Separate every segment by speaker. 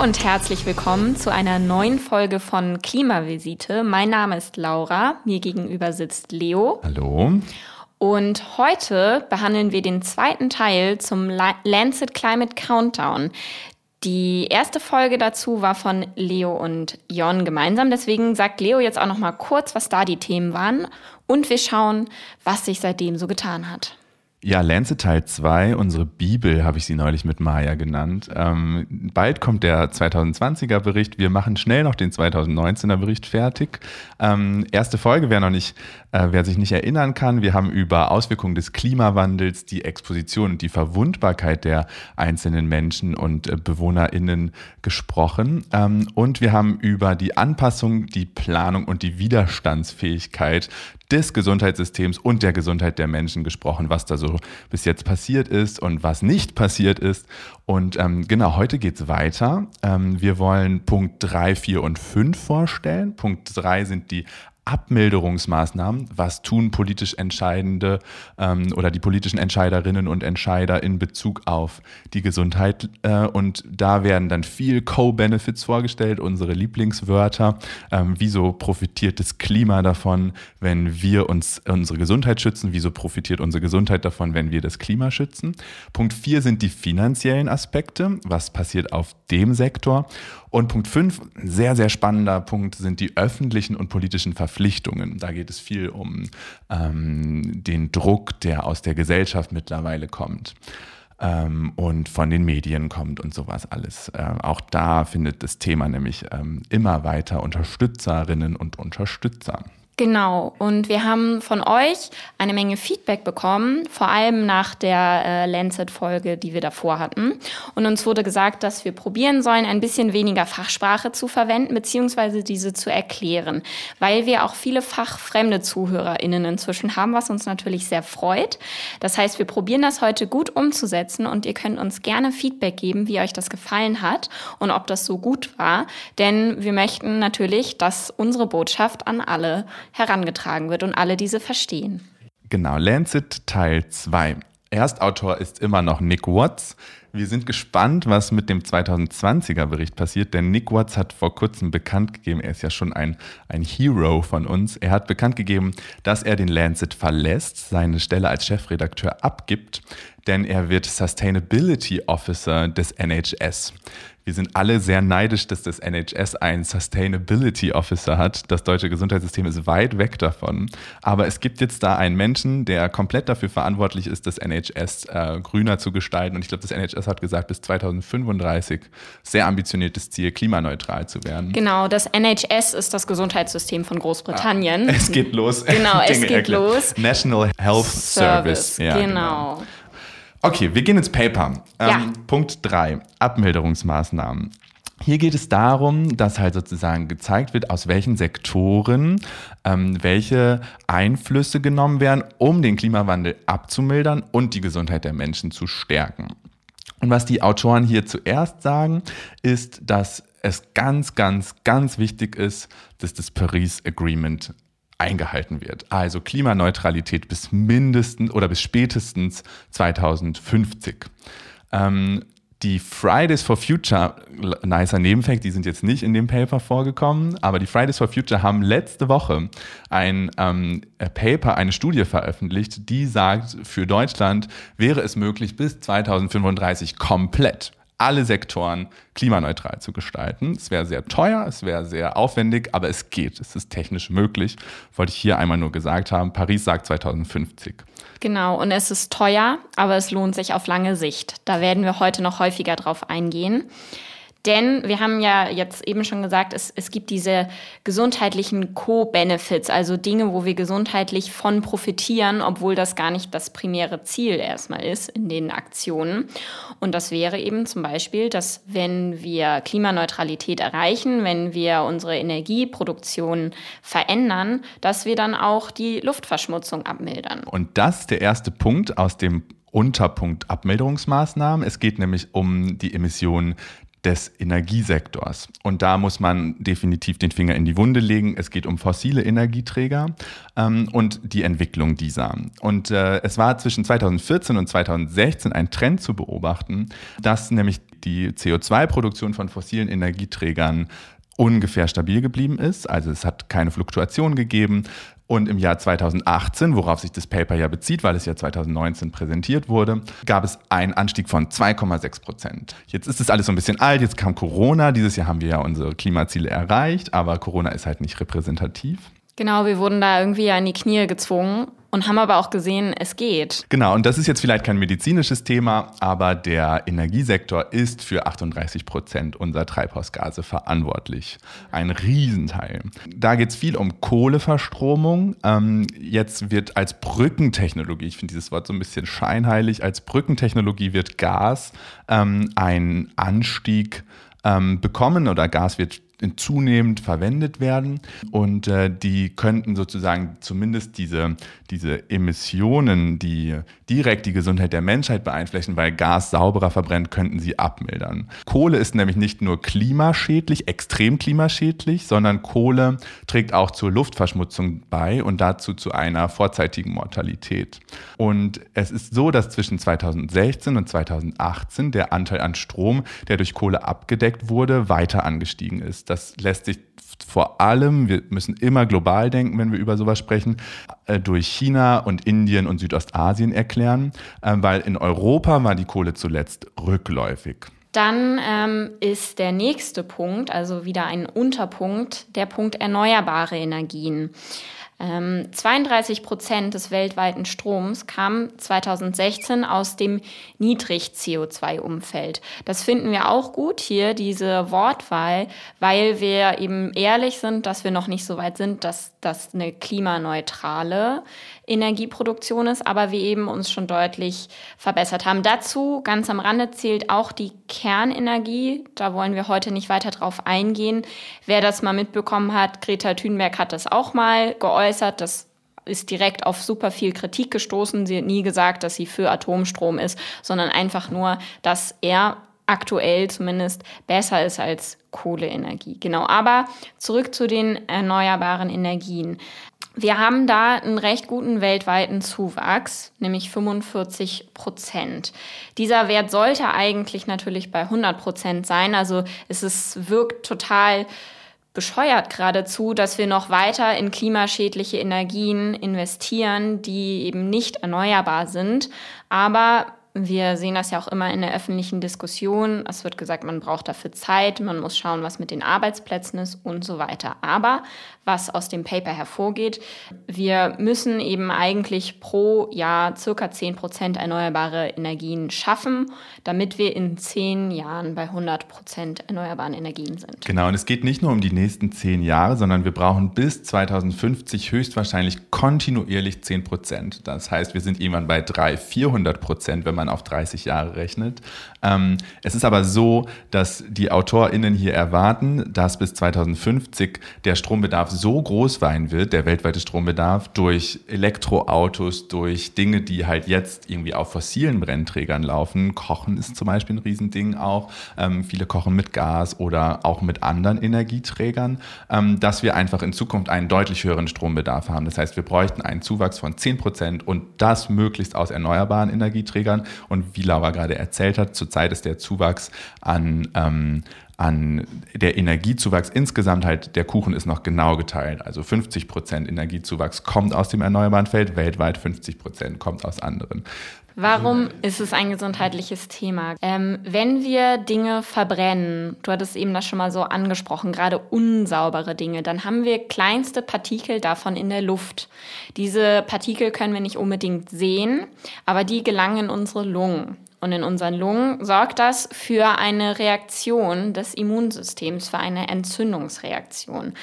Speaker 1: Hallo und herzlich willkommen zu einer neuen Folge von Klimavisite. Mein Name ist Laura, mir gegenüber sitzt Leo.
Speaker 2: Hallo.
Speaker 1: Und heute behandeln wir den zweiten Teil zum Lancet Climate Countdown. Die erste Folge dazu war von Leo und Jon gemeinsam. Deswegen sagt Leo jetzt auch noch mal kurz, was da die Themen waren. Und wir schauen, was sich seitdem so getan hat.
Speaker 2: Ja, Lancet Teil 2, unsere Bibel, habe ich sie neulich mit Maya genannt. Ähm, bald kommt der 2020er Bericht. Wir machen schnell noch den 2019er Bericht fertig. Ähm, erste Folge, wer noch nicht, äh, wer sich nicht erinnern kann, wir haben über Auswirkungen des Klimawandels, die Exposition und die Verwundbarkeit der einzelnen Menschen und äh, BewohnerInnen gesprochen. Ähm, und wir haben über die Anpassung, die Planung und die Widerstandsfähigkeit des Gesundheitssystems und der Gesundheit der Menschen gesprochen, was da so bis jetzt passiert ist und was nicht passiert ist. Und ähm, genau, heute geht's weiter. Ähm, wir wollen Punkt 3, 4 und 5 vorstellen. Punkt 3 sind die Abmilderungsmaßnahmen, was tun politisch Entscheidende ähm, oder die politischen Entscheiderinnen und Entscheider in Bezug auf die Gesundheit. Äh, und da werden dann viel Co-Benefits vorgestellt, unsere Lieblingswörter. Ähm, wieso profitiert das Klima davon, wenn wir uns unsere Gesundheit schützen? Wieso profitiert unsere Gesundheit davon, wenn wir das Klima schützen? Punkt vier sind die finanziellen Aspekte. Was passiert auf dem Sektor? Und Punkt fünf, sehr, sehr spannender Punkt, sind die öffentlichen und politischen Verpflichtungen. Da geht es viel um ähm, den Druck, der aus der Gesellschaft mittlerweile kommt ähm, und von den Medien kommt und sowas alles. Äh, auch da findet das Thema nämlich ähm, immer weiter Unterstützerinnen und Unterstützer.
Speaker 1: Genau, und wir haben von euch eine Menge Feedback bekommen, vor allem nach der äh, Lancet-Folge, die wir davor hatten. Und uns wurde gesagt, dass wir probieren sollen, ein bisschen weniger Fachsprache zu verwenden, beziehungsweise diese zu erklären, weil wir auch viele fachfremde ZuhörerInnen inzwischen haben, was uns natürlich sehr freut. Das heißt, wir probieren das heute gut umzusetzen und ihr könnt uns gerne Feedback geben, wie euch das gefallen hat und ob das so gut war. Denn wir möchten natürlich, dass unsere Botschaft an alle herangetragen wird und alle diese verstehen.
Speaker 2: Genau, Lancet Teil 2. Erstautor ist immer noch Nick Watts. Wir sind gespannt, was mit dem 2020er Bericht passiert, denn Nick Watts hat vor kurzem bekannt gegeben, er ist ja schon ein, ein Hero von uns, er hat bekannt gegeben, dass er den Lancet verlässt, seine Stelle als Chefredakteur abgibt, denn er wird Sustainability Officer des NHS. Wir sind alle sehr neidisch, dass das NHS einen Sustainability Officer hat. Das deutsche Gesundheitssystem ist weit weg davon. Aber es gibt jetzt da einen Menschen, der komplett dafür verantwortlich ist, das NHS äh, grüner zu gestalten. Und ich glaube, das NHS hat gesagt, bis 2035 sehr ambitioniertes Ziel, klimaneutral zu werden.
Speaker 1: Genau, das NHS ist das Gesundheitssystem von Großbritannien.
Speaker 2: Ah, es geht los.
Speaker 1: Genau, es geht erklärt. los.
Speaker 2: National Health Service.
Speaker 1: Service. Ja, genau. genau.
Speaker 2: Okay, wir gehen ins Paper. Ähm, ja. Punkt 3, Abmilderungsmaßnahmen. Hier geht es darum, dass halt sozusagen gezeigt wird, aus welchen Sektoren ähm, welche Einflüsse genommen werden, um den Klimawandel abzumildern und die Gesundheit der Menschen zu stärken. Und was die Autoren hier zuerst sagen, ist, dass es ganz, ganz, ganz wichtig ist, dass das Paris Agreement eingehalten wird. Also Klimaneutralität bis mindestens oder bis spätestens 2050. Ähm, die Fridays for Future, nicer Nebenfakt, die sind jetzt nicht in dem Paper vorgekommen, aber die Fridays for Future haben letzte Woche ein ähm, Paper, eine Studie veröffentlicht, die sagt, für Deutschland wäre es möglich, bis 2035 komplett alle Sektoren klimaneutral zu gestalten. Es wäre sehr teuer, es wäre sehr aufwendig, aber es geht. Es ist technisch möglich. Wollte ich hier einmal nur gesagt haben. Paris sagt 2050.
Speaker 1: Genau, und es ist teuer, aber es lohnt sich auf lange Sicht. Da werden wir heute noch häufiger drauf eingehen. Denn wir haben ja jetzt eben schon gesagt, es, es gibt diese gesundheitlichen Co-Benefits, also Dinge, wo wir gesundheitlich von profitieren, obwohl das gar nicht das primäre Ziel erstmal ist in den Aktionen. Und das wäre eben zum Beispiel, dass wenn wir Klimaneutralität erreichen, wenn wir unsere Energieproduktion verändern, dass wir dann auch die Luftverschmutzung abmildern.
Speaker 2: Und das ist der erste Punkt aus dem Unterpunkt Abmilderungsmaßnahmen. Es geht nämlich um die Emissionen des Energiesektors. Und da muss man definitiv den Finger in die Wunde legen. Es geht um fossile Energieträger ähm, und die Entwicklung dieser. Und äh, es war zwischen 2014 und 2016 ein Trend zu beobachten, dass nämlich die CO2-Produktion von fossilen Energieträgern ungefähr stabil geblieben ist. Also es hat keine Fluktuation gegeben. Und im Jahr 2018, worauf sich das Paper ja bezieht, weil es ja 2019 präsentiert wurde, gab es einen Anstieg von 2,6 Prozent. Jetzt ist es alles so ein bisschen alt, jetzt kam Corona. Dieses Jahr haben wir ja unsere Klimaziele erreicht, aber Corona ist halt nicht repräsentativ.
Speaker 1: Genau, wir wurden da irgendwie an die Knie gezwungen und haben aber auch gesehen, es geht.
Speaker 2: Genau, und das ist jetzt vielleicht kein medizinisches Thema, aber der Energiesektor ist für 38 Prozent unserer Treibhausgase verantwortlich. Ein Riesenteil. Da geht es viel um Kohleverstromung. Ähm, jetzt wird als Brückentechnologie, ich finde dieses Wort so ein bisschen scheinheilig, als Brückentechnologie wird Gas ähm, ein Anstieg ähm, bekommen oder Gas wird zunehmend verwendet werden. Und äh, die könnten sozusagen zumindest diese, diese Emissionen, die direkt die Gesundheit der Menschheit beeinflussen, weil Gas sauberer verbrennt, könnten sie abmildern. Kohle ist nämlich nicht nur klimaschädlich, extrem klimaschädlich, sondern Kohle trägt auch zur Luftverschmutzung bei und dazu zu einer vorzeitigen Mortalität. Und es ist so, dass zwischen 2016 und 2018 der Anteil an Strom, der durch Kohle abgedeckt wurde, weiter angestiegen ist. Das lässt sich vor allem, wir müssen immer global denken, wenn wir über sowas sprechen, äh, durch China und Indien und Südostasien erklären, äh, weil in Europa war die Kohle zuletzt rückläufig.
Speaker 1: Dann ähm, ist der nächste Punkt, also wieder ein Unterpunkt, der Punkt erneuerbare Energien. 32 ähm, Prozent des weltweiten Stroms kam 2016 aus dem Niedrig-CO2-Umfeld. Das finden wir auch gut hier, diese Wortwahl, weil wir eben ehrlich sind, dass wir noch nicht so weit sind, dass das eine klimaneutrale Energieproduktion ist, aber wir eben uns schon deutlich verbessert haben. Dazu ganz am Rande zählt auch die Kernenergie. Da wollen wir heute nicht weiter drauf eingehen. Wer das mal mitbekommen hat, Greta Thunberg hat das auch mal geäußert. Das ist direkt auf super viel Kritik gestoßen. Sie hat nie gesagt, dass sie für Atomstrom ist, sondern einfach nur, dass er aktuell zumindest besser ist als Kohleenergie. Genau, aber zurück zu den erneuerbaren Energien. Wir haben da einen recht guten weltweiten Zuwachs, nämlich 45 Prozent. Dieser Wert sollte eigentlich natürlich bei 100 Prozent sein. Also es ist, wirkt total bescheuert geradezu, dass wir noch weiter in klimaschädliche Energien investieren, die eben nicht erneuerbar sind. Aber wir sehen das ja auch immer in der öffentlichen Diskussion. Es wird gesagt, man braucht dafür Zeit, man muss schauen, was mit den Arbeitsplätzen ist und so weiter. Aber was aus dem Paper hervorgeht, wir müssen eben eigentlich pro Jahr circa 10 Prozent erneuerbare Energien schaffen, damit wir in zehn Jahren bei 100 Prozent erneuerbaren Energien sind.
Speaker 2: Genau, und es geht nicht nur um die nächsten zehn Jahre, sondern wir brauchen bis 2050 höchstwahrscheinlich kontinuierlich 10 Prozent. Das heißt, wir sind irgendwann bei 300, 400 Prozent, wenn man man auf 30 Jahre rechnet. Ähm, es ist aber so, dass die AutorInnen hier erwarten, dass bis 2050 der Strombedarf so groß sein wird, der weltweite Strombedarf, durch Elektroautos, durch Dinge, die halt jetzt irgendwie auf fossilen Brennträgern laufen. Kochen ist zum Beispiel ein Riesending auch. Ähm, viele kochen mit Gas oder auch mit anderen Energieträgern, ähm, dass wir einfach in Zukunft einen deutlich höheren Strombedarf haben. Das heißt, wir bräuchten einen Zuwachs von 10 Prozent und das möglichst aus erneuerbaren Energieträgern. Und wie Laura gerade erzählt hat, zurzeit ist der Zuwachs an, ähm, an der Energiezuwachs insgesamt halt, der Kuchen ist noch genau geteilt. Also 50 Prozent Energiezuwachs kommt aus dem erneuerbaren Feld, weltweit 50 Prozent kommt aus anderen.
Speaker 1: Warum ist es ein gesundheitliches Thema? Ähm, wenn wir Dinge verbrennen, du hattest eben das schon mal so angesprochen, gerade unsaubere Dinge, dann haben wir kleinste Partikel davon in der Luft. Diese Partikel können wir nicht unbedingt sehen, aber die gelangen in unsere Lungen. Und in unseren Lungen sorgt das für eine Reaktion des Immunsystems, für eine Entzündungsreaktion.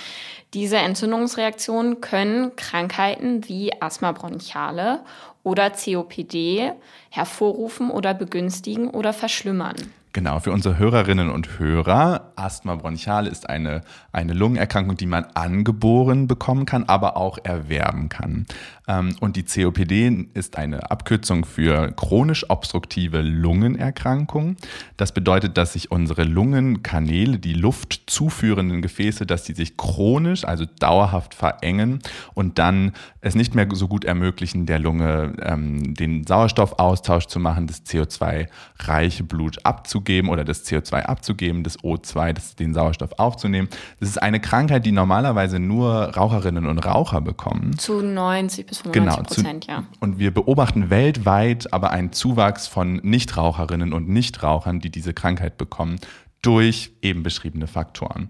Speaker 1: Diese Entzündungsreaktionen können Krankheiten wie Asthma bronchiale oder COPD hervorrufen oder begünstigen oder verschlimmern.
Speaker 2: Genau, für unsere Hörerinnen und Hörer, Asthma bronchiale ist eine, eine Lungenerkrankung, die man angeboren bekommen kann, aber auch erwerben kann. Ähm, und die COPD ist eine Abkürzung für chronisch obstruktive Lungenerkrankung. Das bedeutet, dass sich unsere Lungenkanäle, die Luft zuführenden Gefäße, dass die sich chronisch, also dauerhaft verengen und dann es nicht mehr so gut ermöglichen, der Lunge ähm, den Sauerstoffaustausch zu machen, das CO2-reiche Blut abzugeben abzugeben oder das CO2 abzugeben, das O2, das, den Sauerstoff aufzunehmen. Das ist eine Krankheit, die normalerweise nur Raucherinnen und Raucher bekommen.
Speaker 1: Zu 90 bis 95 Prozent,
Speaker 2: genau, zu, ja. Und wir beobachten weltweit aber einen Zuwachs von Nichtraucherinnen und Nichtrauchern, die diese Krankheit bekommen, durch eben beschriebene Faktoren.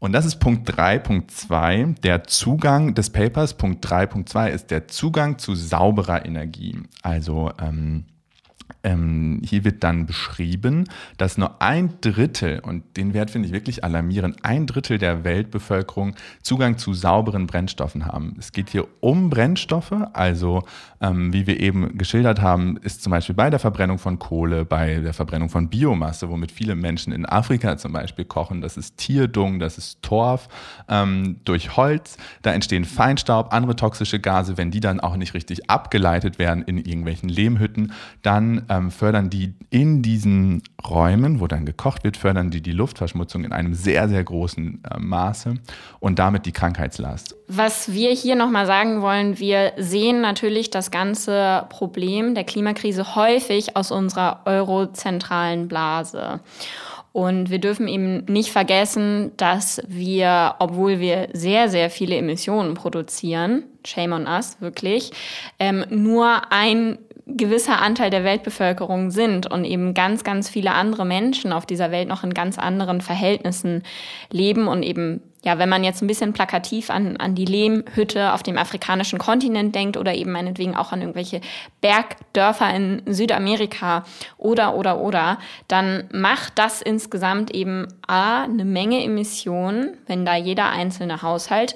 Speaker 2: Und das ist Punkt 3. Punkt 2, der Zugang des Papers. Punkt 3. Punkt 2 ist der Zugang zu sauberer Energie. Also ähm, ähm, hier wird dann beschrieben, dass nur ein Drittel, und den Wert finde ich wirklich alarmierend, ein Drittel der Weltbevölkerung Zugang zu sauberen Brennstoffen haben. Es geht hier um Brennstoffe, also ähm, wie wir eben geschildert haben, ist zum Beispiel bei der Verbrennung von Kohle, bei der Verbrennung von Biomasse, womit viele Menschen in Afrika zum Beispiel kochen, das ist Tierdung, das ist Torf, ähm, durch Holz, da entstehen Feinstaub, andere toxische Gase, wenn die dann auch nicht richtig abgeleitet werden in irgendwelchen Lehmhütten, dann ähm, fördern die in diesen Räumen, wo dann gekocht wird, fördern die die Luftverschmutzung in einem sehr, sehr großen äh, Maße und damit die Krankheitslast.
Speaker 1: Was wir hier nochmal sagen wollen, wir sehen natürlich das ganze Problem der Klimakrise häufig aus unserer eurozentralen Blase. Und wir dürfen eben nicht vergessen, dass wir, obwohl wir sehr, sehr viele Emissionen produzieren, shame on us, wirklich, ähm, nur ein gewisser Anteil der Weltbevölkerung sind und eben ganz, ganz viele andere Menschen auf dieser Welt noch in ganz anderen Verhältnissen leben und eben, ja, wenn man jetzt ein bisschen plakativ an, an die Lehmhütte auf dem afrikanischen Kontinent denkt oder eben meinetwegen auch an irgendwelche Bergdörfer in Südamerika oder, oder, oder, dann macht das insgesamt eben A, eine Menge Emissionen, wenn da jeder einzelne Haushalt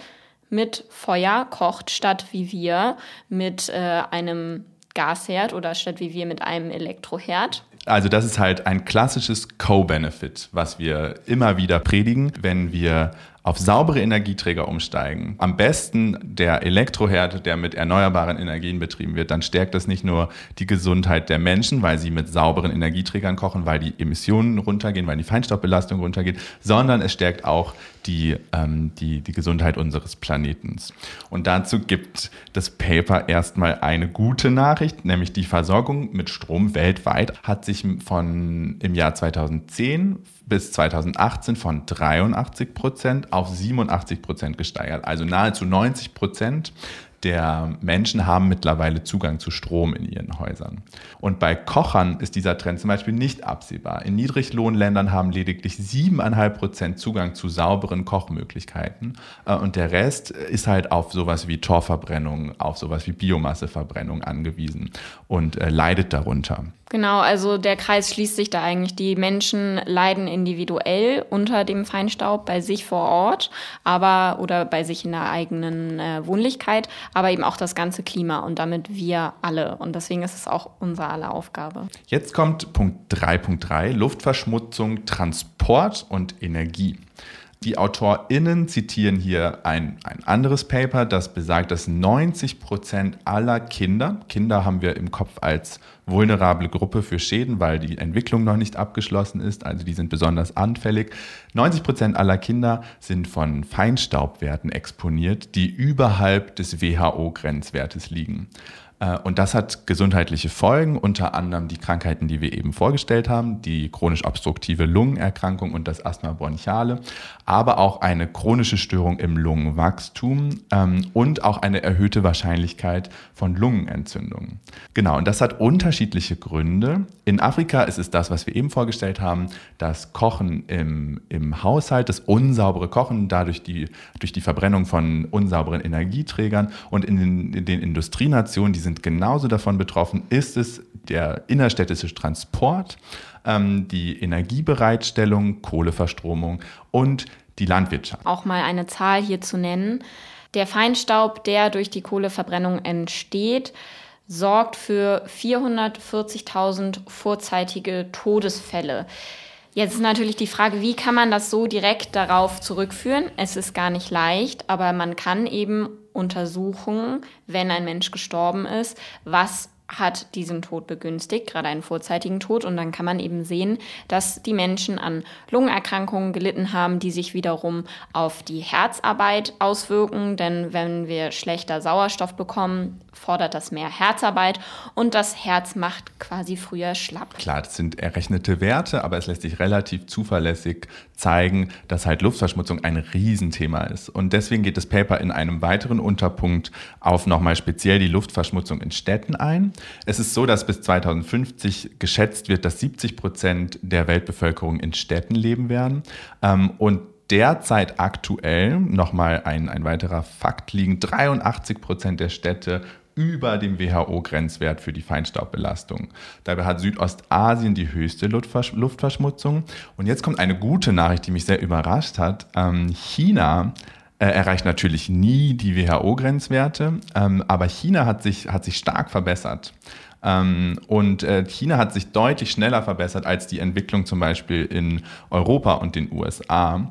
Speaker 1: mit Feuer kocht, statt wie wir mit äh, einem Gasherd oder statt wie wir mit einem Elektroherd.
Speaker 2: Also das ist halt ein klassisches Co-Benefit, was wir immer wieder predigen, wenn wir auf saubere Energieträger umsteigen. Am besten der Elektroherd, der mit erneuerbaren Energien betrieben wird, dann stärkt das nicht nur die Gesundheit der Menschen, weil sie mit sauberen Energieträgern kochen, weil die Emissionen runtergehen, weil die Feinstaubbelastung runtergeht, sondern es stärkt auch die, ähm, die, die Gesundheit unseres Planetens. Und dazu gibt das Paper erstmal eine gute Nachricht, nämlich die Versorgung mit Strom weltweit hat sich von im Jahr 2010 bis 2018 von 83 Prozent auf 87 Prozent gesteigert, also nahezu 90 Prozent der Menschen haben mittlerweile Zugang zu Strom in ihren Häusern. Und bei Kochern ist dieser Trend zum Beispiel nicht absehbar. In Niedriglohnländern haben lediglich 7,5 Prozent Zugang zu sauberen Kochmöglichkeiten. Äh, und der Rest ist halt auf sowas wie Torverbrennung, auf sowas wie Biomasseverbrennung angewiesen und äh, leidet darunter.
Speaker 1: Genau, also der Kreis schließt sich da eigentlich. Die Menschen leiden individuell unter dem Feinstaub bei sich vor Ort, aber oder bei sich in der eigenen äh, Wohnlichkeit, aber eben auch das ganze Klima und damit wir alle. Und deswegen ist es auch unser aller Aufgabe.
Speaker 2: Jetzt kommt Punkt 3.3, Luftverschmutzung, Transport und Energie. Die AutorInnen zitieren hier ein, ein anderes Paper, das besagt, dass 90 Prozent aller Kinder, Kinder haben wir im Kopf als vulnerable Gruppe für Schäden, weil die Entwicklung noch nicht abgeschlossen ist, also die sind besonders anfällig. 90 Prozent aller Kinder sind von Feinstaubwerten exponiert, die überhalb des WHO-Grenzwertes liegen. Äh, und das hat gesundheitliche Folgen, unter anderem die Krankheiten, die wir eben vorgestellt haben, die chronisch obstruktive Lungenerkrankung und das Asthma bronchiale, aber auch eine chronische Störung im Lungenwachstum ähm, und auch eine erhöhte Wahrscheinlichkeit von Lungenentzündungen. Genau, und das hat unterschiedliche Gründe. In Afrika ist es das, was wir eben vorgestellt haben, das Kochen im, im Haushalt, das unsaubere Kochen, dadurch die, durch die Verbrennung von unsauberen Energieträgern und in den, in den Industrienationen, die sind sind genauso davon betroffen. Ist es der innerstädtische Transport, ähm, die Energiebereitstellung, Kohleverstromung und die Landwirtschaft?
Speaker 1: Auch mal eine Zahl hier zu nennen. Der Feinstaub, der durch die Kohleverbrennung entsteht, sorgt für 440.000 vorzeitige Todesfälle. Jetzt ist natürlich die Frage, wie kann man das so direkt darauf zurückführen? Es ist gar nicht leicht, aber man kann eben untersuchen, wenn ein Mensch gestorben ist, was hat diesen Tod begünstigt, gerade einen vorzeitigen Tod. Und dann kann man eben sehen, dass die Menschen an Lungenerkrankungen gelitten haben, die sich wiederum auf die Herzarbeit auswirken. Denn wenn wir schlechter Sauerstoff bekommen, fordert das mehr Herzarbeit und das Herz macht quasi früher schlapp.
Speaker 2: Klar, das sind errechnete Werte, aber es lässt sich relativ zuverlässig zeigen, dass halt Luftverschmutzung ein Riesenthema ist. Und deswegen geht das Paper in einem weiteren Unterpunkt auf nochmal speziell die Luftverschmutzung in Städten ein. Es ist so, dass bis 2050 geschätzt wird, dass 70 Prozent der Weltbevölkerung in Städten leben werden. Ähm, und derzeit aktuell, nochmal ein, ein weiterer Fakt, liegen 83 Prozent der Städte über dem WHO-Grenzwert für die Feinstaubbelastung. Dabei hat Südostasien die höchste Luftverschmutzung. Und jetzt kommt eine gute Nachricht, die mich sehr überrascht hat. Ähm, China erreicht natürlich nie die WHO-Grenzwerte, ähm, aber China hat sich, hat sich stark verbessert. Ähm, und äh, China hat sich deutlich schneller verbessert als die Entwicklung zum Beispiel in Europa und den USA.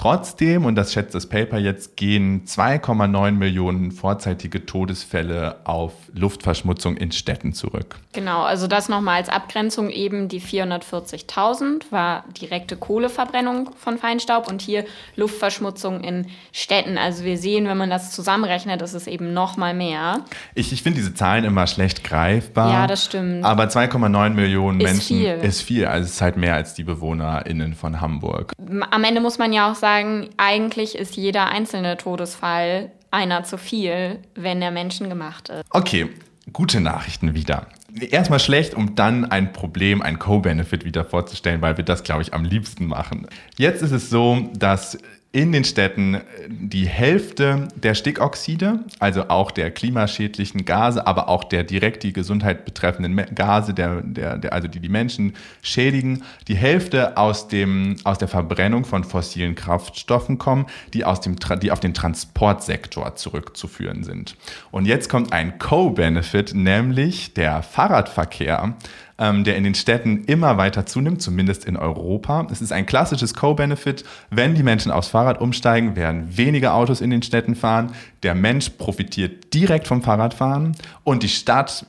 Speaker 2: Trotzdem, und das schätzt das Paper jetzt, gehen 2,9 Millionen vorzeitige Todesfälle auf Luftverschmutzung in Städten zurück.
Speaker 1: Genau, also das nochmal als Abgrenzung eben die 440.000 war direkte Kohleverbrennung von Feinstaub und hier Luftverschmutzung in Städten. Also wir sehen, wenn man das zusammenrechnet, ist es eben nochmal mehr.
Speaker 2: Ich, ich finde diese Zahlen immer schlecht greifbar.
Speaker 1: Ja, das stimmt.
Speaker 2: Aber 2,9 Millionen ist Menschen viel. ist viel. Also es ist halt mehr als die BewohnerInnen von Hamburg.
Speaker 1: Am Ende muss man ja auch sagen, eigentlich ist jeder einzelne Todesfall einer zu viel, wenn der Menschen gemacht ist.
Speaker 2: Okay, gute Nachrichten wieder. Erstmal schlecht, um dann ein Problem, ein Co-Benefit wieder vorzustellen, weil wir das, glaube ich, am liebsten machen. Jetzt ist es so, dass in den Städten äh, die Hälfte der Stickoxide, also auch der klimaschädlichen Gase, aber auch der direkt die Gesundheit betreffenden Gase, der, der, der, also die die Menschen schädigen, die Hälfte aus, dem, aus der Verbrennung von fossilen Kraftstoffen kommen, die, aus dem, die auf den Transportsektor zurückzuführen sind. Und jetzt kommt ein Co-Benefit, nämlich der Fahrradverkehr ähm, der in den Städten immer weiter zunimmt, zumindest in Europa. Es ist ein klassisches Co-Benefit. Wenn die Menschen aufs Fahrrad umsteigen, werden weniger Autos in den Städten fahren. Der Mensch profitiert direkt vom Fahrradfahren und die Stadt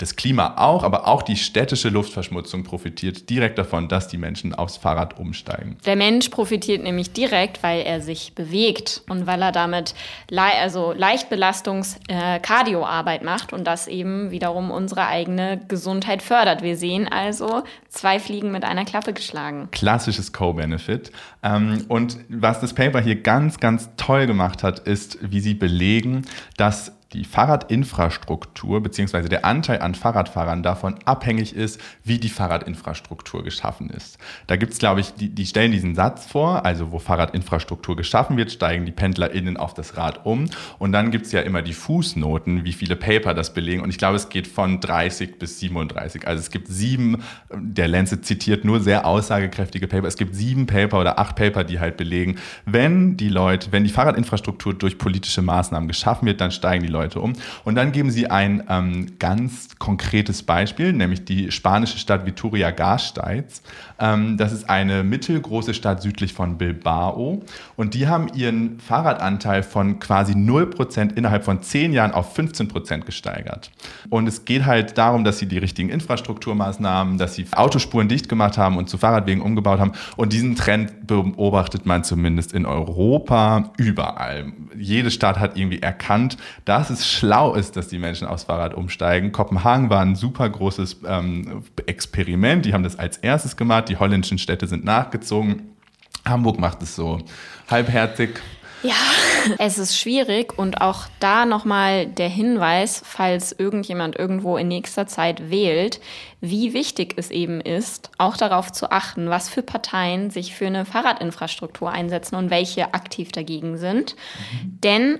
Speaker 2: das Klima auch, aber auch die städtische Luftverschmutzung profitiert direkt davon, dass die Menschen aufs Fahrrad umsteigen.
Speaker 1: Der Mensch profitiert nämlich direkt, weil er sich bewegt und weil er damit le also Leichtbelastungs-Kardioarbeit äh, macht und das eben wiederum unsere eigene Gesundheit fördert. Wir sehen also zwei Fliegen mit einer Klappe geschlagen.
Speaker 2: Klassisches Co-Benefit. Ähm, und was das Paper hier ganz, ganz toll gemacht hat, ist, wie sie belegen, dass die Fahrradinfrastruktur bzw. der Anteil an Fahrradfahrern davon abhängig ist, wie die Fahrradinfrastruktur geschaffen ist. Da gibt es, glaube ich, die, die stellen diesen Satz vor, also wo Fahrradinfrastruktur geschaffen wird, steigen die PendlerInnen auf das Rad um. Und dann gibt es ja immer die Fußnoten, wie viele Paper das belegen. Und ich glaube, es geht von 30 bis 37. Also es gibt sieben, der Lancet zitiert nur sehr aussagekräftige Paper. Es gibt sieben Paper oder acht Paper, die halt belegen, wenn die Leute, wenn die Fahrradinfrastruktur durch politische Maßnahmen geschaffen wird, dann steigen die Leute Leute um. Und dann geben sie ein ähm, ganz konkretes Beispiel, nämlich die spanische Stadt Vitoria-Gasteiz. Ähm, das ist eine mittelgroße Stadt südlich von Bilbao. Und die haben ihren Fahrradanteil von quasi 0% innerhalb von 10 Jahren auf 15% gesteigert. Und es geht halt darum, dass sie die richtigen Infrastrukturmaßnahmen, dass sie Autospuren dicht gemacht haben und zu Fahrradwegen umgebaut haben. Und diesen Trend beobachtet man zumindest in Europa überall. Jede Stadt hat irgendwie erkannt, dass es schlau ist, dass die Menschen aufs Fahrrad umsteigen. Kopenhagen war ein super großes ähm, Experiment. Die haben das als erstes gemacht. Die holländischen Städte sind nachgezogen. Hamburg macht es so halbherzig.
Speaker 1: Ja, es ist schwierig und auch da nochmal der Hinweis, falls irgendjemand irgendwo in nächster Zeit wählt, wie wichtig es eben ist, auch darauf zu achten, was für Parteien sich für eine Fahrradinfrastruktur einsetzen und welche aktiv dagegen sind. Mhm. Denn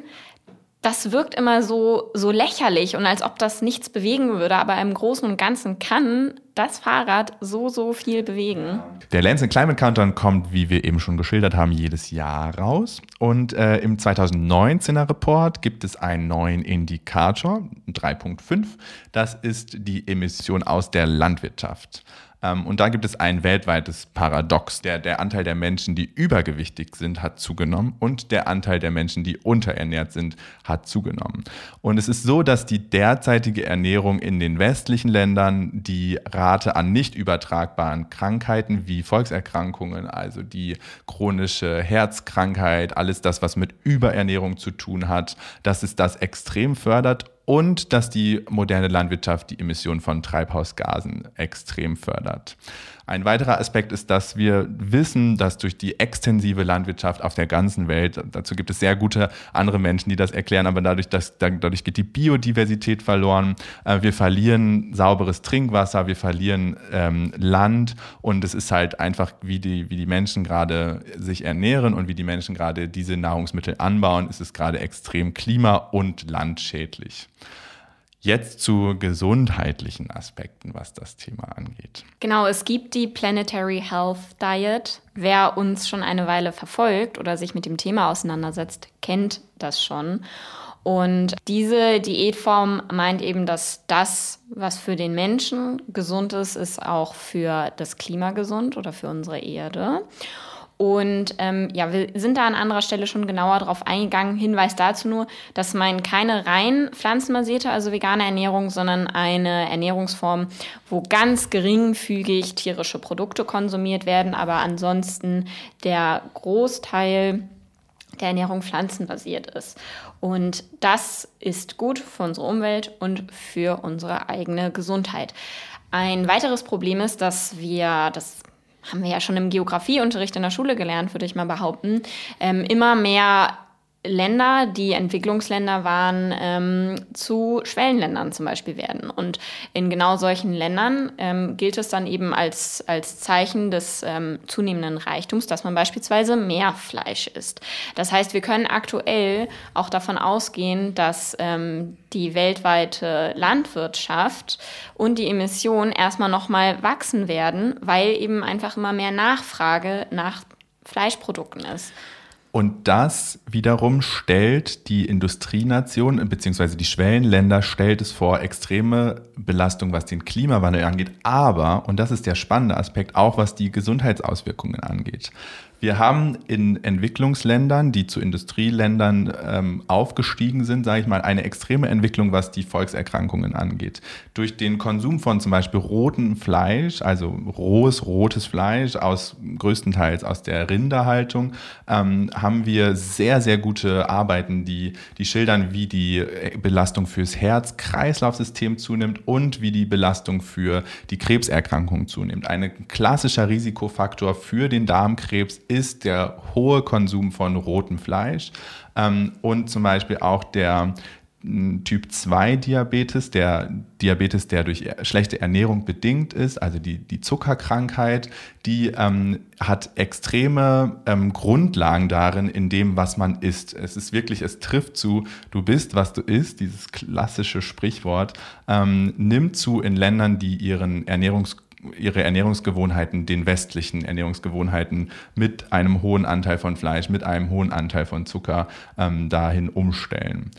Speaker 1: das wirkt immer so, so lächerlich und als ob das nichts bewegen würde, aber im Großen und Ganzen kann das Fahrrad so, so viel bewegen.
Speaker 2: Der Lancet Climate Countdown kommt, wie wir eben schon geschildert haben, jedes Jahr raus. Und äh, im 2019er Report gibt es einen neuen Indikator, 3.5. Das ist die Emission aus der Landwirtschaft. Ähm, und da gibt es ein weltweites Paradox. Der, der Anteil der Menschen, die übergewichtig sind, hat zugenommen und der Anteil der Menschen, die unterernährt sind, hat zugenommen. Und es ist so, dass die derzeitige Ernährung in den westlichen Ländern die Rate an nicht übertragbaren Krankheiten wie Volkserkrankungen, also die chronische Herzkrankheit, alles das, was mit Überernährung zu tun hat, dass es das extrem fördert und dass die moderne Landwirtschaft die Emission von Treibhausgasen extrem fördert. Ein weiterer Aspekt ist, dass wir wissen, dass durch die extensive Landwirtschaft auf der ganzen Welt, dazu gibt es sehr gute andere Menschen, die das erklären, aber dadurch, dass, dadurch geht die Biodiversität verloren. Äh, wir verlieren sauberes Trinkwasser, wir verlieren ähm, Land und es ist halt einfach, wie die, wie die Menschen gerade sich ernähren und wie die Menschen gerade diese Nahrungsmittel anbauen, ist es gerade extrem klima- und landschädlich. Jetzt zu gesundheitlichen Aspekten, was das Thema angeht.
Speaker 1: Genau, es gibt die Planetary Health Diet. Wer uns schon eine Weile verfolgt oder sich mit dem Thema auseinandersetzt, kennt das schon. Und diese Diätform meint eben, dass das, was für den Menschen gesund ist, ist auch für das Klima gesund oder für unsere Erde. Und ähm, ja, wir sind da an anderer Stelle schon genauer drauf eingegangen. Hinweis dazu nur, dass man keine rein pflanzenbasierte, also vegane Ernährung, sondern eine Ernährungsform, wo ganz geringfügig tierische Produkte konsumiert werden, aber ansonsten der Großteil der Ernährung pflanzenbasiert ist. Und das ist gut für unsere Umwelt und für unsere eigene Gesundheit. Ein weiteres Problem ist, dass wir, das haben wir ja schon im Geografieunterricht in der Schule gelernt, würde ich mal behaupten, ähm, immer mehr Länder, die Entwicklungsländer waren, ähm, zu Schwellenländern zum Beispiel werden. Und in genau solchen Ländern ähm, gilt es dann eben als, als Zeichen des ähm, zunehmenden Reichtums, dass man beispielsweise mehr Fleisch isst. Das heißt, wir können aktuell auch davon ausgehen, dass ähm, die weltweite Landwirtschaft und die Emissionen erstmal nochmal wachsen werden, weil eben einfach immer mehr Nachfrage nach Fleischprodukten ist.
Speaker 2: Und das wiederum stellt die Industrienation bzw. die Schwellenländer stellt es vor extreme Belastung, was den Klimawandel angeht, aber, und das ist der spannende Aspekt, auch was die Gesundheitsauswirkungen angeht. Wir haben in Entwicklungsländern, die zu Industrieländern ähm, aufgestiegen sind, sage ich mal, eine extreme Entwicklung, was die Volkserkrankungen angeht. Durch den Konsum von zum Beispiel rotem Fleisch, also rohes, rotes Fleisch, aus größtenteils aus der Rinderhaltung, ähm, haben wir sehr, sehr gute Arbeiten, die, die schildern, wie die Belastung fürs Herz-Kreislauf-System zunimmt und wie die Belastung für die Krebserkrankungen zunimmt. Ein klassischer Risikofaktor für den Darmkrebs ist der hohe Konsum von rotem Fleisch ähm, und zum Beispiel auch der Typ 2 Diabetes, der Diabetes, der durch schlechte Ernährung bedingt ist, also die, die Zuckerkrankheit, die ähm, hat extreme ähm, Grundlagen darin, in dem, was man isst. Es ist wirklich, es trifft zu, du bist, was du isst, dieses klassische Sprichwort, ähm, nimmt zu in Ländern, die ihren Ernährungs ihre Ernährungsgewohnheiten den westlichen Ernährungsgewohnheiten mit einem hohen Anteil von Fleisch, mit einem hohen Anteil von Zucker ähm, dahin umstellen.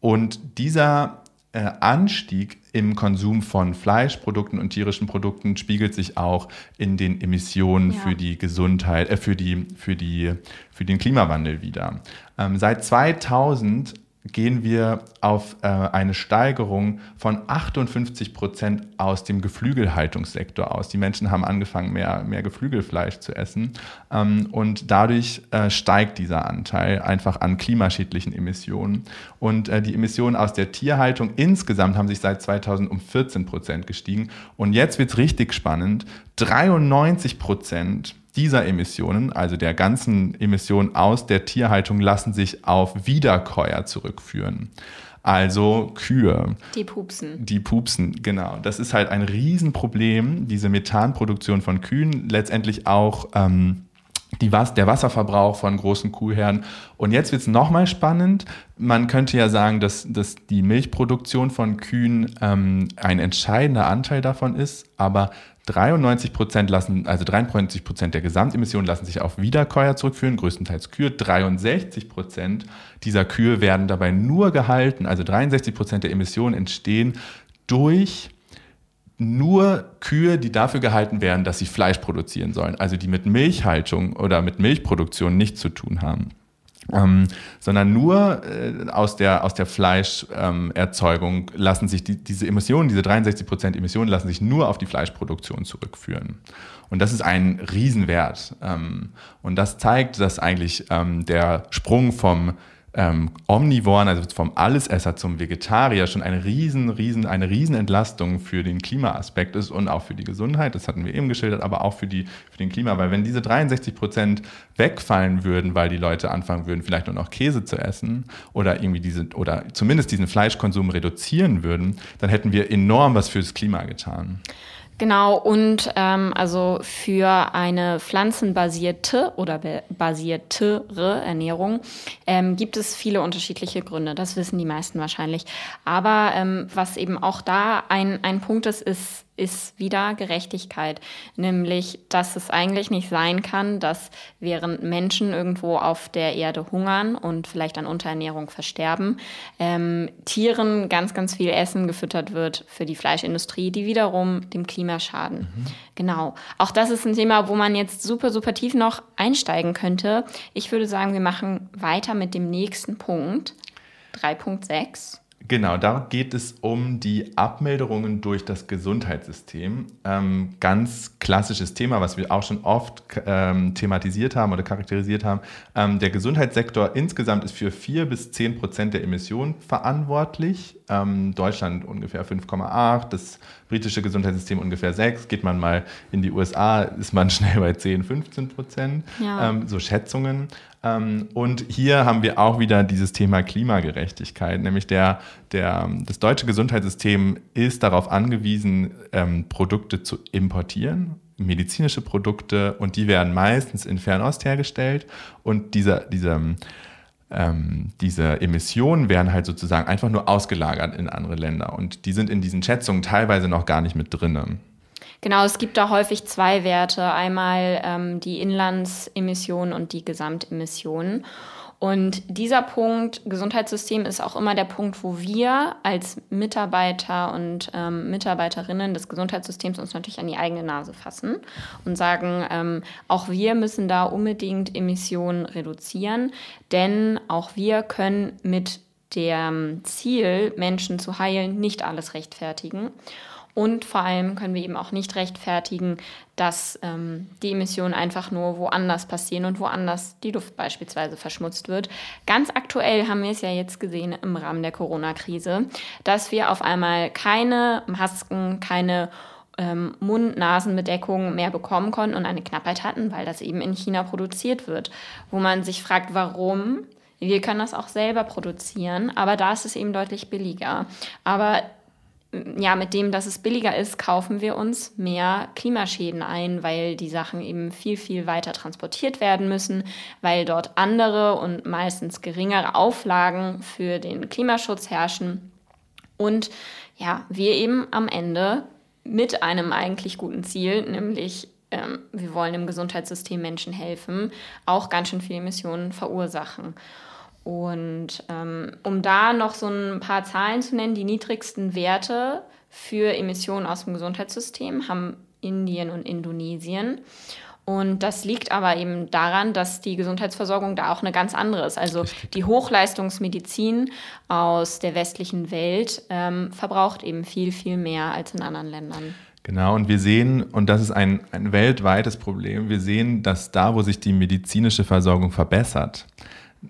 Speaker 2: Und dieser äh, Anstieg im Konsum von Fleischprodukten und tierischen Produkten spiegelt sich auch in den Emissionen ja. für die Gesundheit, äh, für, die, für, die, für den Klimawandel wieder. Ähm, seit 2000 gehen wir auf äh, eine Steigerung von 58 Prozent aus dem Geflügelhaltungssektor aus. Die Menschen haben angefangen, mehr, mehr Geflügelfleisch zu essen ähm, und dadurch äh, steigt dieser Anteil einfach an klimaschädlichen Emissionen. Und äh, die Emissionen aus der Tierhaltung insgesamt haben sich seit 2000 um 14 Prozent gestiegen. Und jetzt wird es richtig spannend. 93 Prozent dieser Emissionen, also der ganzen Emissionen aus der Tierhaltung, lassen sich auf Wiederkäuer zurückführen. Also Kühe.
Speaker 1: Die pupsen.
Speaker 2: Die pupsen, genau. Das ist halt ein Riesenproblem, diese Methanproduktion von Kühen, letztendlich auch ähm, die der Wasserverbrauch von großen Kuhherden. Und jetzt wird es nochmal spannend. Man könnte ja sagen, dass, dass die Milchproduktion von Kühen ähm, ein entscheidender Anteil davon ist, aber 93 Prozent lassen, also 93 Prozent der Gesamtemissionen lassen sich auf Wiederkäuer zurückführen, größtenteils Kühe. 63 Prozent dieser Kühe werden dabei nur gehalten, also 63 Prozent der Emissionen entstehen durch nur Kühe, die dafür gehalten werden, dass sie Fleisch produzieren sollen, also die mit Milchhaltung oder mit Milchproduktion nichts zu tun haben. Ähm, sondern nur äh, aus der, aus der Fleischerzeugung ähm, lassen sich die, diese Emissionen, diese 63 Prozent Emissionen lassen sich nur auf die Fleischproduktion zurückführen. Und das ist ein Riesenwert. Ähm, und das zeigt, dass eigentlich ähm, der Sprung vom ähm, Omnivoren, also vom Allesesser zum Vegetarier, schon eine riesen, riesen, eine riesen Entlastung für den Klimaaspekt ist und auch für die Gesundheit. Das hatten wir eben geschildert, aber auch für, die, für den Klima. Weil wenn diese 63 Prozent wegfallen würden, weil die Leute anfangen würden, vielleicht nur noch Käse zu essen oder irgendwie diese, oder zumindest diesen Fleischkonsum reduzieren würden, dann hätten wir enorm was fürs Klima getan.
Speaker 1: Genau, und ähm, also für eine pflanzenbasierte oder basiertere Ernährung ähm, gibt es viele unterschiedliche Gründe. Das wissen die meisten wahrscheinlich. Aber ähm, was eben auch da ein, ein Punkt ist, ist ist wieder Gerechtigkeit, nämlich dass es eigentlich nicht sein kann, dass während Menschen irgendwo auf der Erde hungern und vielleicht an Unterernährung versterben, ähm, Tieren ganz, ganz viel Essen gefüttert wird für die Fleischindustrie, die wiederum dem Klima schaden. Mhm. Genau. Auch das ist ein Thema, wo man jetzt super, super tief noch einsteigen könnte. Ich würde sagen, wir machen weiter mit dem nächsten Punkt. 3.6.
Speaker 2: Genau, da geht es um die Abmilderungen durch das Gesundheitssystem. Ähm, ganz klassisches Thema, was wir auch schon oft ähm, thematisiert haben oder charakterisiert haben. Ähm, der Gesundheitssektor insgesamt ist für vier bis zehn Prozent der Emissionen verantwortlich. Ähm, Deutschland ungefähr 5,8, das britische Gesundheitssystem ungefähr 6. Geht man mal in die USA, ist man schnell bei 10, 15 Prozent. Ja. Ähm, so Schätzungen. Ähm, und hier haben wir auch wieder dieses Thema Klimagerechtigkeit, nämlich der, der, das deutsche Gesundheitssystem ist darauf angewiesen, ähm, Produkte zu importieren medizinische Produkte und die werden meistens in Fernost hergestellt und dieser, dieser ähm, diese Emissionen werden halt sozusagen einfach nur ausgelagert in andere Länder und die sind in diesen Schätzungen teilweise noch gar nicht mit drin.
Speaker 1: Genau, es gibt da häufig zwei Werte. Einmal ähm, die Inlandsemissionen und die Gesamtemissionen. Und dieser Punkt Gesundheitssystem ist auch immer der Punkt, wo wir als Mitarbeiter und ähm, Mitarbeiterinnen des Gesundheitssystems uns natürlich an die eigene Nase fassen und sagen, ähm, auch wir müssen da unbedingt Emissionen reduzieren, denn auch wir können mit dem Ziel, Menschen zu heilen, nicht alles rechtfertigen. Und vor allem können wir eben auch nicht rechtfertigen, dass ähm, die Emissionen einfach nur woanders passieren und woanders die Luft beispielsweise verschmutzt wird. Ganz aktuell haben wir es ja jetzt gesehen im Rahmen der Corona-Krise, dass wir auf einmal keine Masken, keine ähm, Mund-Nasen-Bedeckung mehr bekommen konnten und eine Knappheit hatten, weil das eben in China produziert wird. Wo man sich fragt, warum? Wir können das auch selber produzieren, aber da ist es eben deutlich billiger. Aber ja, mit dem, dass es billiger ist, kaufen wir uns mehr Klimaschäden ein, weil die Sachen eben viel, viel weiter transportiert werden müssen, weil dort andere und meistens geringere Auflagen für den Klimaschutz herrschen. Und ja, wir eben am Ende mit einem eigentlich guten Ziel, nämlich ähm, wir wollen im Gesundheitssystem Menschen helfen, auch ganz schön viele Emissionen verursachen. Und ähm, um da noch so ein paar Zahlen zu nennen, die niedrigsten Werte für Emissionen aus dem Gesundheitssystem haben Indien und Indonesien. Und das liegt aber eben daran, dass die Gesundheitsversorgung da auch eine ganz andere ist. Also die Hochleistungsmedizin aus der westlichen Welt ähm, verbraucht eben viel, viel mehr als in anderen Ländern.
Speaker 2: Genau, und wir sehen, und das ist ein, ein weltweites Problem, wir sehen, dass da, wo sich die medizinische Versorgung verbessert,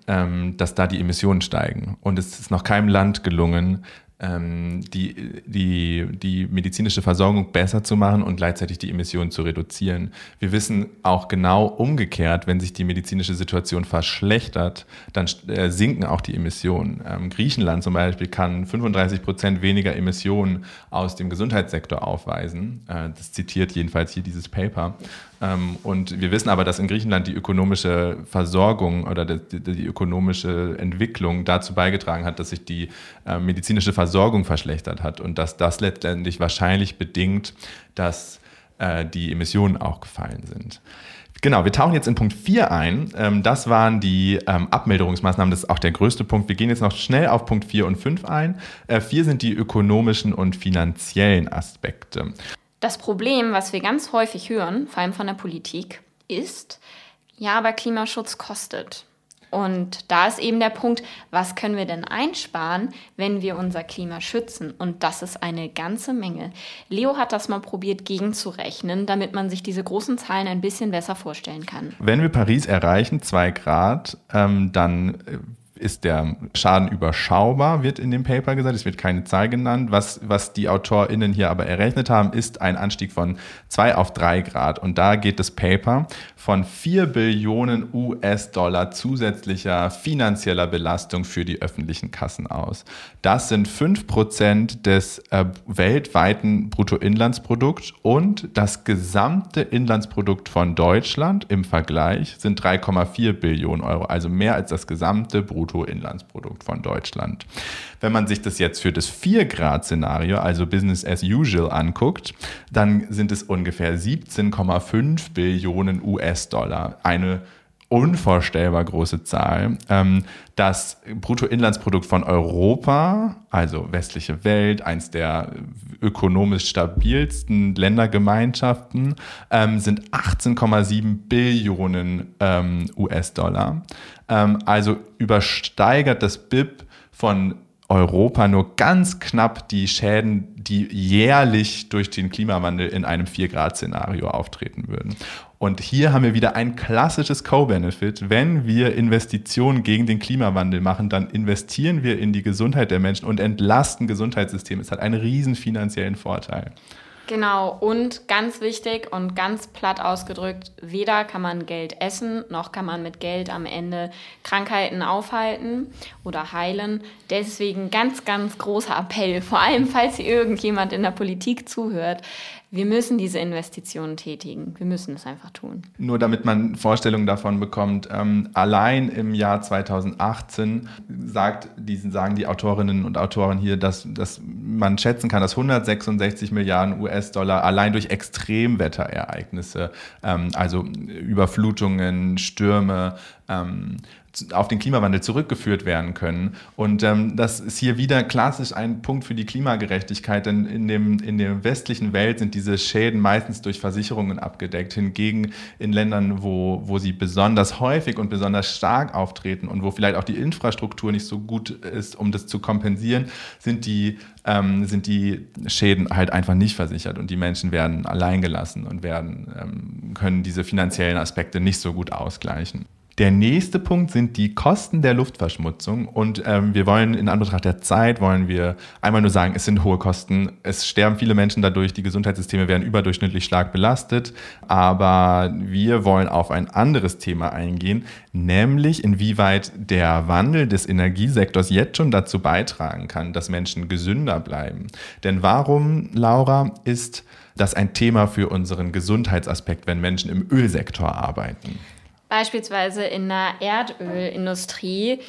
Speaker 2: dass da die Emissionen steigen. Und es ist noch keinem Land gelungen, ähm, die, die, die medizinische Versorgung besser zu machen und gleichzeitig die Emissionen zu reduzieren. Wir wissen auch genau umgekehrt, wenn sich die medizinische Situation verschlechtert, dann äh, sinken auch die Emissionen. Ähm, Griechenland zum Beispiel kann 35 Prozent weniger Emissionen aus dem Gesundheitssektor aufweisen. Äh, das zitiert jedenfalls hier dieses Paper. Ähm, und wir wissen aber, dass in Griechenland die ökonomische Versorgung oder die, ökonomische Entwicklung dazu beigetragen hat, dass sich die äh, medizinische Versorgung verschlechtert hat und dass das letztendlich wahrscheinlich bedingt, dass äh, die Emissionen auch gefallen sind. Genau, wir tauchen jetzt in Punkt 4 ein. Ähm, das waren die ähm, Abmilderungsmaßnahmen. Das ist auch der größte Punkt. Wir gehen jetzt noch schnell auf Punkt 4 und 5 ein. Äh, 4 sind die ökonomischen und finanziellen Aspekte.
Speaker 1: Das Problem, was wir ganz häufig hören, vor allem von der Politik, ist, ja, aber Klimaschutz kostet. Und da ist eben der Punkt, was können wir denn einsparen, wenn wir unser Klima schützen? Und das ist eine ganze Menge. Leo hat das mal probiert gegenzurechnen, damit man sich diese großen Zahlen ein bisschen besser vorstellen kann.
Speaker 2: Wenn wir Paris erreichen, zwei Grad, ähm, dann äh, ist der Schaden überschaubar, wird in dem Paper gesagt. Es wird keine Zahl genannt. Was, was die AutorInnen hier aber errechnet haben, ist ein Anstieg von zwei auf drei Grad. Und da geht das Paper von vier Billionen US-Dollar zusätzlicher finanzieller Belastung für die öffentlichen Kassen aus. Das sind fünf Prozent des äh, weltweiten Bruttoinlandsprodukts und das gesamte Inlandsprodukt von Deutschland im Vergleich sind 3,4 Billionen Euro, also mehr als das gesamte Bruttoinlandsprodukt Bruttoinlandsprodukt von Deutschland. Wenn man sich das jetzt für das 4-Grad-Szenario, also Business as usual, anguckt, dann sind es ungefähr 17,5 Billionen US-Dollar. Eine unvorstellbar große Zahl. Ähm, das Bruttoinlandsprodukt von Europa, also westliche Welt, eins der ökonomisch stabilsten Ländergemeinschaften, ähm, sind 18,7 Billionen ähm, US-Dollar. Also übersteigert das BIP von Europa nur ganz knapp die Schäden, die jährlich durch den Klimawandel in einem 4-Grad-Szenario auftreten würden. Und hier haben wir wieder ein klassisches Co-Benefit. Wenn wir Investitionen gegen den Klimawandel machen, dann investieren wir in die Gesundheit der Menschen und entlasten Gesundheitssysteme. Es hat einen riesen finanziellen Vorteil.
Speaker 1: Genau, und ganz wichtig und ganz platt ausgedrückt, weder kann man Geld essen, noch kann man mit Geld am Ende Krankheiten aufhalten oder heilen. Deswegen ganz, ganz großer Appell, vor allem falls irgendjemand in der Politik zuhört, wir müssen diese Investitionen tätigen. Wir müssen es einfach tun.
Speaker 2: Nur damit man Vorstellungen davon bekommt, ähm, allein im Jahr 2018 sagt, diesen, sagen die Autorinnen und Autoren hier, dass, dass man schätzen kann, dass 166 Milliarden US-Dollar allein durch Extremwetterereignisse, ähm, also Überflutungen, Stürme, ähm, auf den Klimawandel zurückgeführt werden können. Und ähm, das ist hier wieder klassisch ein Punkt für die Klimagerechtigkeit, denn in, dem, in der westlichen Welt sind diese Schäden meistens durch Versicherungen abgedeckt. Hingegen in Ländern, wo, wo sie besonders häufig und besonders stark auftreten und wo vielleicht auch die Infrastruktur nicht so gut ist, um das zu kompensieren, sind die, ähm, sind die Schäden halt einfach nicht versichert und die Menschen werden alleingelassen und werden, ähm, können diese finanziellen Aspekte nicht so gut ausgleichen. Der nächste Punkt sind die Kosten der Luftverschmutzung. Und ähm, wir wollen in Anbetracht der Zeit, wollen wir einmal nur sagen, es sind hohe Kosten. Es sterben viele Menschen dadurch, die Gesundheitssysteme werden überdurchschnittlich stark belastet. Aber wir wollen auf ein anderes Thema eingehen, nämlich inwieweit der Wandel des Energiesektors jetzt schon dazu beitragen kann, dass Menschen gesünder bleiben. Denn warum, Laura, ist das ein Thema für unseren Gesundheitsaspekt, wenn Menschen im Ölsektor arbeiten?
Speaker 1: Beispielsweise in der Erdölindustrie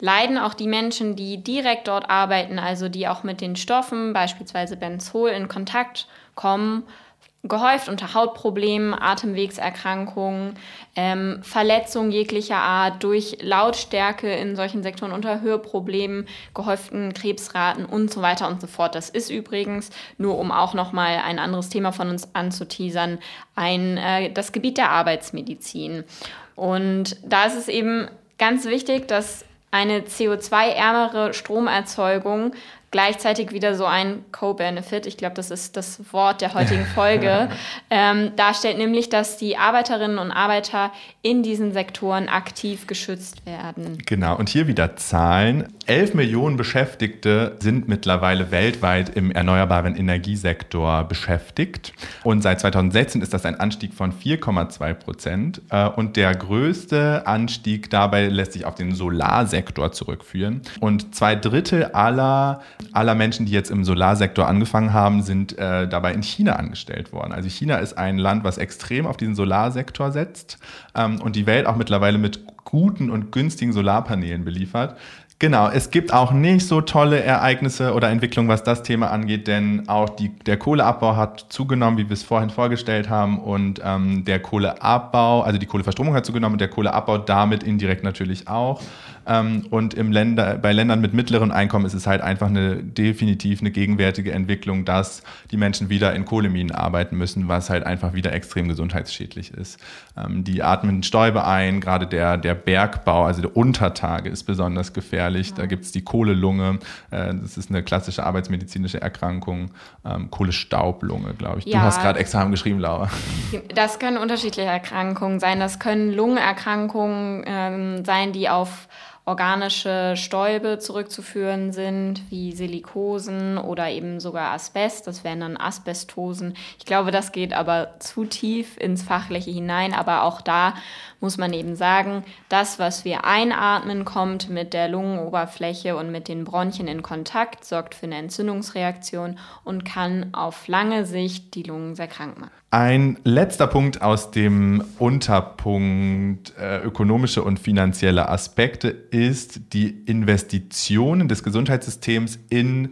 Speaker 1: leiden auch die Menschen, die direkt dort arbeiten, also die auch mit den Stoffen, beispielsweise Benzol, in Kontakt kommen, gehäuft unter Hautproblemen, Atemwegserkrankungen, ähm, Verletzungen jeglicher Art durch Lautstärke in solchen Sektoren, unter Hörproblemen, gehäuften Krebsraten und so weiter und so fort. Das ist übrigens, nur um auch nochmal ein anderes Thema von uns anzuteasern, ein, äh, das Gebiet der Arbeitsmedizin. Und da ist es eben ganz wichtig, dass eine CO2-ärmere Stromerzeugung gleichzeitig wieder so ein Co-Benefit, ich glaube, das ist das Wort der heutigen Folge, ähm, darstellt, nämlich, dass die Arbeiterinnen und Arbeiter in diesen Sektoren aktiv geschützt werden.
Speaker 2: Genau, und hier wieder Zahlen. 11 Millionen Beschäftigte sind mittlerweile weltweit im erneuerbaren Energiesektor beschäftigt. Und seit 2016 ist das ein Anstieg von 4,2 Prozent. Äh, und der größte Anstieg dabei lässt sich auf den Solarsektor zurückführen. Und zwei Drittel aller aller Menschen, die jetzt im Solarsektor angefangen haben, sind äh, dabei in China angestellt worden. Also China ist ein Land, was extrem auf diesen Solarsektor setzt ähm, und die Welt auch mittlerweile mit guten und günstigen Solarpanelen beliefert. Genau, es gibt auch nicht so tolle Ereignisse oder Entwicklungen, was das Thema angeht, denn auch die, der Kohleabbau hat zugenommen, wie wir es vorhin vorgestellt haben, und ähm, der Kohleabbau, also die Kohleverstromung hat zugenommen und der Kohleabbau damit indirekt natürlich auch. Ähm, und im Länder, bei Ländern mit mittleren Einkommen ist es halt einfach eine definitiv eine gegenwärtige Entwicklung, dass die Menschen wieder in Kohleminen arbeiten müssen, was halt einfach wieder extrem gesundheitsschädlich ist. Ähm, die atmen Stäube ein, gerade der, der Bergbau, also der Untertage ist besonders gefährlich. Ja. Da gibt es die Kohlelunge, äh, das ist eine klassische arbeitsmedizinische Erkrankung, ähm, Kohlestaublunge, glaube ich. Ja. Du hast gerade Examen geschrieben, Laura.
Speaker 1: Das können unterschiedliche Erkrankungen sein. Das können Lungenerkrankungen ähm, sein, die auf organische Stäube zurückzuführen sind, wie Silikosen oder eben sogar Asbest. Das wären dann Asbestosen. Ich glaube, das geht aber zu tief ins Fachliche hinein. Aber auch da muss man eben sagen, das, was wir einatmen, kommt mit der Lungenoberfläche und mit den Bronchien in Kontakt, sorgt für eine Entzündungsreaktion und kann auf lange Sicht die Lungen sehr krank machen.
Speaker 2: Ein letzter Punkt aus dem Unterpunkt äh, ökonomische und finanzielle Aspekte ist die Investitionen des Gesundheitssystems in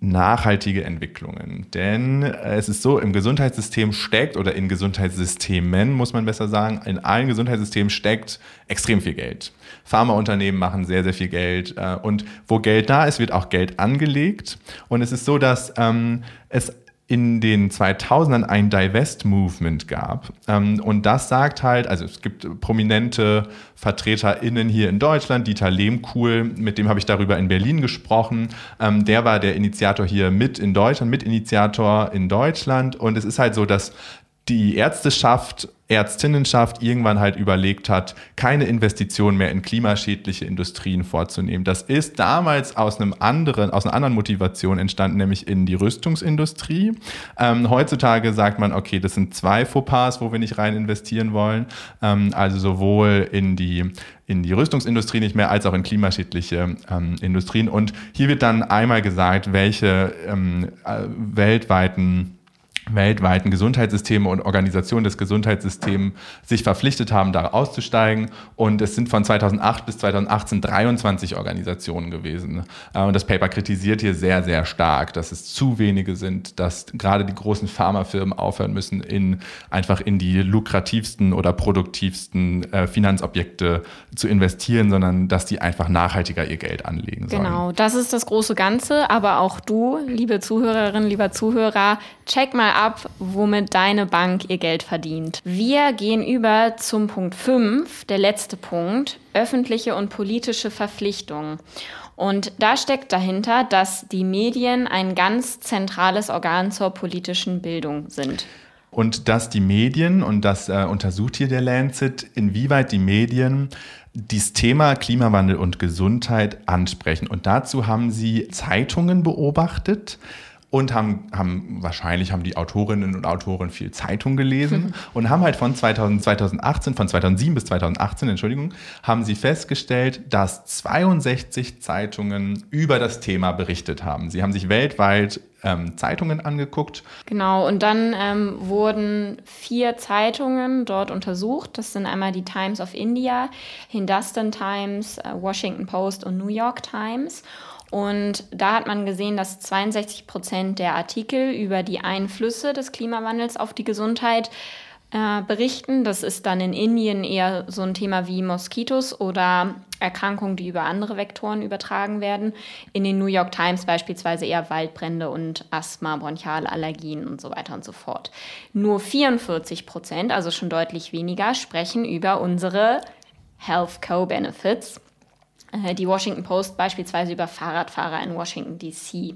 Speaker 2: nachhaltige Entwicklungen. Denn es ist so, im Gesundheitssystem steckt oder in Gesundheitssystemen, muss man besser sagen, in allen Gesundheitssystemen steckt extrem viel Geld. Pharmaunternehmen machen sehr, sehr viel Geld äh, und wo Geld da ist, wird auch Geld angelegt. Und es ist so, dass ähm, es in den 2000ern ein Divest-Movement gab. Ähm, und das sagt halt, also es gibt prominente VertreterInnen hier in Deutschland, Dieter Lehmkuhl, mit dem habe ich darüber in Berlin gesprochen. Ähm, der war der Initiator hier mit in Deutschland, Mitinitiator in Deutschland. Und es ist halt so, dass die Ärzteschaft, Ärztinnenschaft irgendwann halt überlegt hat, keine Investitionen mehr in klimaschädliche Industrien vorzunehmen. Das ist damals aus einem anderen, aus einer anderen Motivation entstanden, nämlich in die Rüstungsindustrie. Ähm, heutzutage sagt man, okay, das sind zwei Fauxpas, wo wir nicht rein investieren wollen. Ähm, also sowohl in die in die Rüstungsindustrie nicht mehr, als auch in klimaschädliche ähm, Industrien. Und hier wird dann einmal gesagt, welche ähm, äh, weltweiten weltweiten Gesundheitssysteme und Organisationen des Gesundheitssystems sich verpflichtet haben, da auszusteigen. Und es sind von 2008 bis 2018 23 Organisationen gewesen. Äh, und das Paper kritisiert hier sehr, sehr stark, dass es zu wenige sind, dass gerade die großen Pharmafirmen aufhören müssen, in, einfach in die lukrativsten oder produktivsten äh, Finanzobjekte zu investieren, sondern dass die einfach nachhaltiger ihr Geld anlegen sollen.
Speaker 1: Genau, das ist das große Ganze. Aber auch du, liebe Zuhörerin, lieber Zuhörer, check mal ab, womit deine Bank ihr Geld verdient. Wir gehen über zum Punkt 5, der letzte Punkt, öffentliche und politische Verpflichtungen. Und da steckt dahinter, dass die Medien ein ganz zentrales Organ zur politischen Bildung sind.
Speaker 2: Und dass die Medien, und das äh, untersucht hier der Lancet, inwieweit die Medien dieses Thema Klimawandel und Gesundheit ansprechen. Und dazu haben sie Zeitungen beobachtet, und haben, haben wahrscheinlich haben die Autorinnen und Autoren viel Zeitung gelesen mhm. und haben halt von 2000, 2018, von 2007 bis 2018, Entschuldigung, haben sie festgestellt, dass 62 Zeitungen über das Thema berichtet haben. Sie haben sich weltweit ähm, Zeitungen angeguckt.
Speaker 1: Genau, und dann ähm, wurden vier Zeitungen dort untersucht. Das sind einmal die Times of India, Hindustan Times, äh, Washington Post und New York Times. Und da hat man gesehen, dass 62 Prozent der Artikel über die Einflüsse des Klimawandels auf die Gesundheit äh, berichten. Das ist dann in Indien eher so ein Thema wie Moskitos oder Erkrankungen, die über andere Vektoren übertragen werden. In den New York Times beispielsweise eher Waldbrände und Asthma, bronchiale Allergien und so weiter und so fort. Nur 44 Prozent, also schon deutlich weniger, sprechen über unsere Health Co-Benefits. Äh, die Washington Post beispielsweise über Fahrradfahrer in Washington, DC.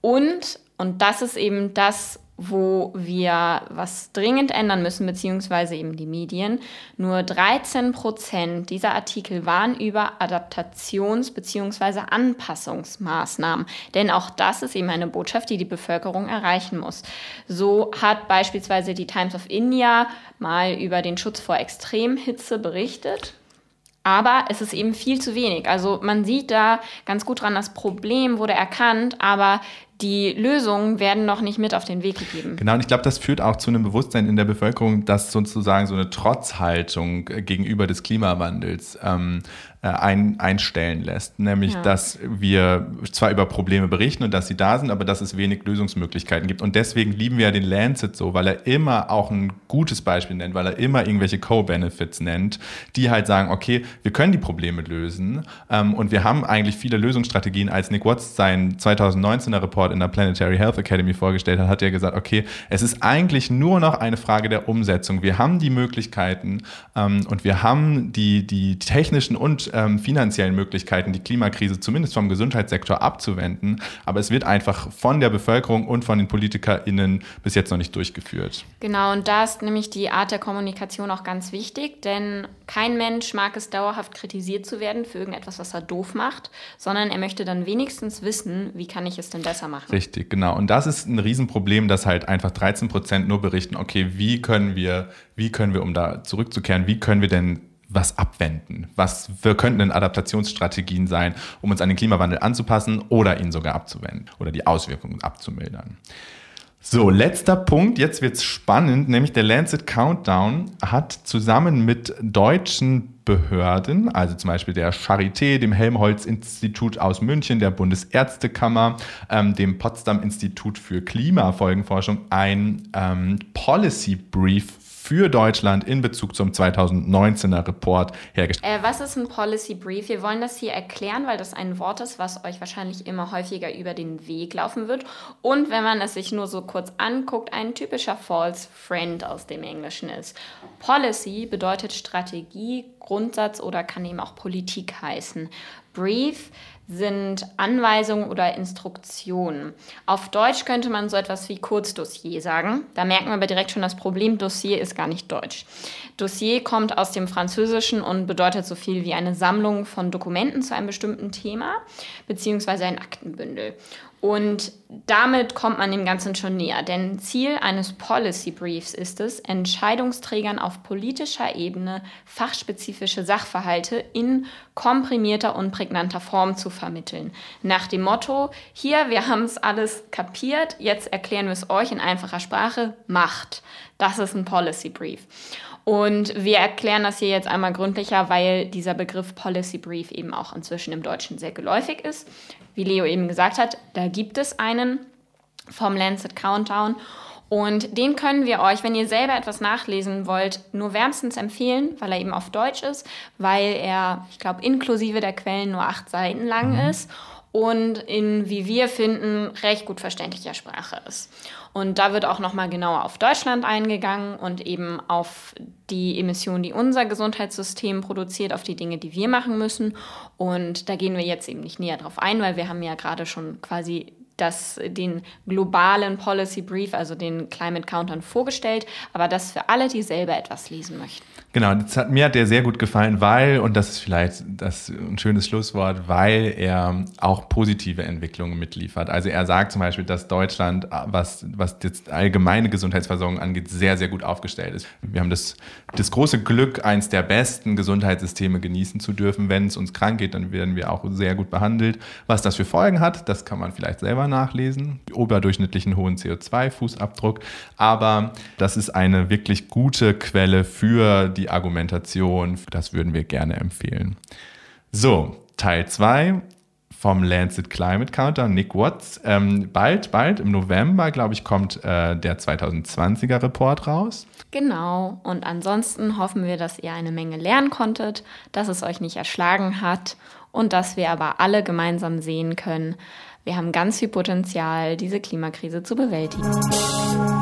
Speaker 1: Und, und das ist eben das, wo wir was dringend ändern müssen, beziehungsweise eben die Medien. Nur 13 Prozent dieser Artikel waren über Adaptations- beziehungsweise Anpassungsmaßnahmen. Denn auch das ist eben eine Botschaft, die die Bevölkerung erreichen muss. So hat beispielsweise die Times of India mal über den Schutz vor Extremhitze berichtet. Aber es ist eben viel zu wenig. Also man sieht da ganz gut dran, das Problem wurde erkannt, aber die Lösungen werden noch nicht mit auf den Weg gegeben.
Speaker 2: Genau, und ich glaube, das führt auch zu einem Bewusstsein in der Bevölkerung, dass sozusagen so eine Trotzhaltung gegenüber des Klimawandels ähm, äh, ein, einstellen lässt. Nämlich, ja. dass wir zwar über Probleme berichten und dass sie da sind, aber dass es wenig Lösungsmöglichkeiten gibt. Und deswegen lieben wir ja den Lancet so, weil er immer auch ein gutes Beispiel nennt, weil er immer irgendwelche Co-Benefits nennt, die halt sagen, okay, wir können die Probleme lösen ähm, und wir haben eigentlich viele Lösungsstrategien. Als Nick Watts seinen 2019er Report Report in der Planetary Health Academy vorgestellt hat, hat er gesagt, okay, es ist eigentlich nur noch eine Frage der Umsetzung. Wir haben die Möglichkeiten ähm, und wir haben die, die technischen und ähm, finanziellen Möglichkeiten, die Klimakrise zumindest vom Gesundheitssektor abzuwenden. Aber es wird einfach von der Bevölkerung und von den PolitikerInnen bis jetzt noch nicht durchgeführt.
Speaker 1: Genau, und da ist nämlich die Art der Kommunikation auch ganz wichtig, denn kein Mensch mag es dauerhaft kritisiert zu werden für irgendetwas, was er doof macht, sondern er möchte dann wenigstens wissen, wie kann ich es denn besser machen.
Speaker 2: Richtig, genau. Und das ist ein Riesenproblem, dass halt einfach 13 Prozent nur berichten, okay, wie können wir, wie können wir, um da zurückzukehren, wie können wir denn was abwenden? Was wir könnten denn Adaptationsstrategien sein, um uns an den Klimawandel anzupassen oder ihn sogar abzuwenden oder die Auswirkungen abzumildern? So, letzter Punkt, jetzt wird's spannend, nämlich der Lancet Countdown hat zusammen mit deutschen Behörden, also zum Beispiel der Charité, dem Helmholtz-Institut aus München, der Bundesärztekammer, ähm, dem Potsdam-Institut für Klimafolgenforschung, ein ähm, Policy Brief für Deutschland in Bezug zum 2019er Report hergestellt.
Speaker 1: Äh, was ist ein Policy Brief? Wir wollen das hier erklären, weil das ein Wort ist, was euch wahrscheinlich immer häufiger über den Weg laufen wird. Und wenn man es sich nur so kurz anguckt, ein typischer False Friend aus dem Englischen ist. Policy bedeutet Strategie, Grundsatz oder kann eben auch Politik heißen. Brief sind Anweisungen oder Instruktionen. Auf Deutsch könnte man so etwas wie Kurzdossier sagen. Da merken wir aber direkt schon das Problem, Dossier ist gar nicht deutsch. Dossier kommt aus dem Französischen und bedeutet so viel wie eine Sammlung von Dokumenten zu einem bestimmten Thema, beziehungsweise ein Aktenbündel. Und damit kommt man dem Ganzen schon näher, denn Ziel eines Policy Briefs ist es, Entscheidungsträgern auf politischer Ebene fachspezifische Sachverhalte in komprimierter und prägnanter Form zu vermitteln. Nach dem Motto, hier, wir haben es alles kapiert, jetzt erklären wir es euch in einfacher Sprache, macht. Das ist ein Policy Brief. Und wir erklären das hier jetzt einmal gründlicher, weil dieser Begriff Policy Brief eben auch inzwischen im Deutschen sehr geläufig ist. Wie Leo eben gesagt hat, da gibt es einen vom Lancet Countdown. Und den können wir euch, wenn ihr selber etwas nachlesen wollt, nur wärmstens empfehlen, weil er eben auf Deutsch ist, weil er, ich glaube, inklusive der Quellen nur acht Seiten lang mhm. ist und in, wie wir finden, recht gut verständlicher Sprache ist. Und da wird auch nochmal genauer auf Deutschland eingegangen und eben auf die Emissionen, die unser Gesundheitssystem produziert, auf die Dinge, die wir machen müssen. Und da gehen wir jetzt eben nicht näher drauf ein, weil wir haben ja gerade schon quasi das, den globalen Policy Brief, also den Climate Countdown vorgestellt, aber das für alle, die selber etwas lesen möchten.
Speaker 2: Genau, das hat, mir hat der sehr gut gefallen, weil, und das ist vielleicht das ein schönes Schlusswort, weil er auch positive Entwicklungen mitliefert. Also er sagt zum Beispiel, dass Deutschland, was, was jetzt allgemeine Gesundheitsversorgung angeht, sehr, sehr gut aufgestellt ist. Wir haben das, das große Glück, eins der besten Gesundheitssysteme genießen zu dürfen. Wenn es uns krank geht, dann werden wir auch sehr gut behandelt. Was das für Folgen hat, das kann man vielleicht selber nachlesen. Überdurchschnittlichen hohen CO2-Fußabdruck. Aber das ist eine wirklich gute Quelle für die die Argumentation. Das würden wir gerne empfehlen. So, Teil 2 vom Lancet Climate Counter, Nick Watts. Ähm, bald, bald, im November, glaube ich, kommt äh, der 2020er Report raus.
Speaker 1: Genau. Und ansonsten hoffen wir, dass ihr eine Menge lernen konntet, dass es euch nicht erschlagen hat und dass wir aber alle gemeinsam sehen können, wir haben ganz viel Potenzial, diese Klimakrise zu bewältigen.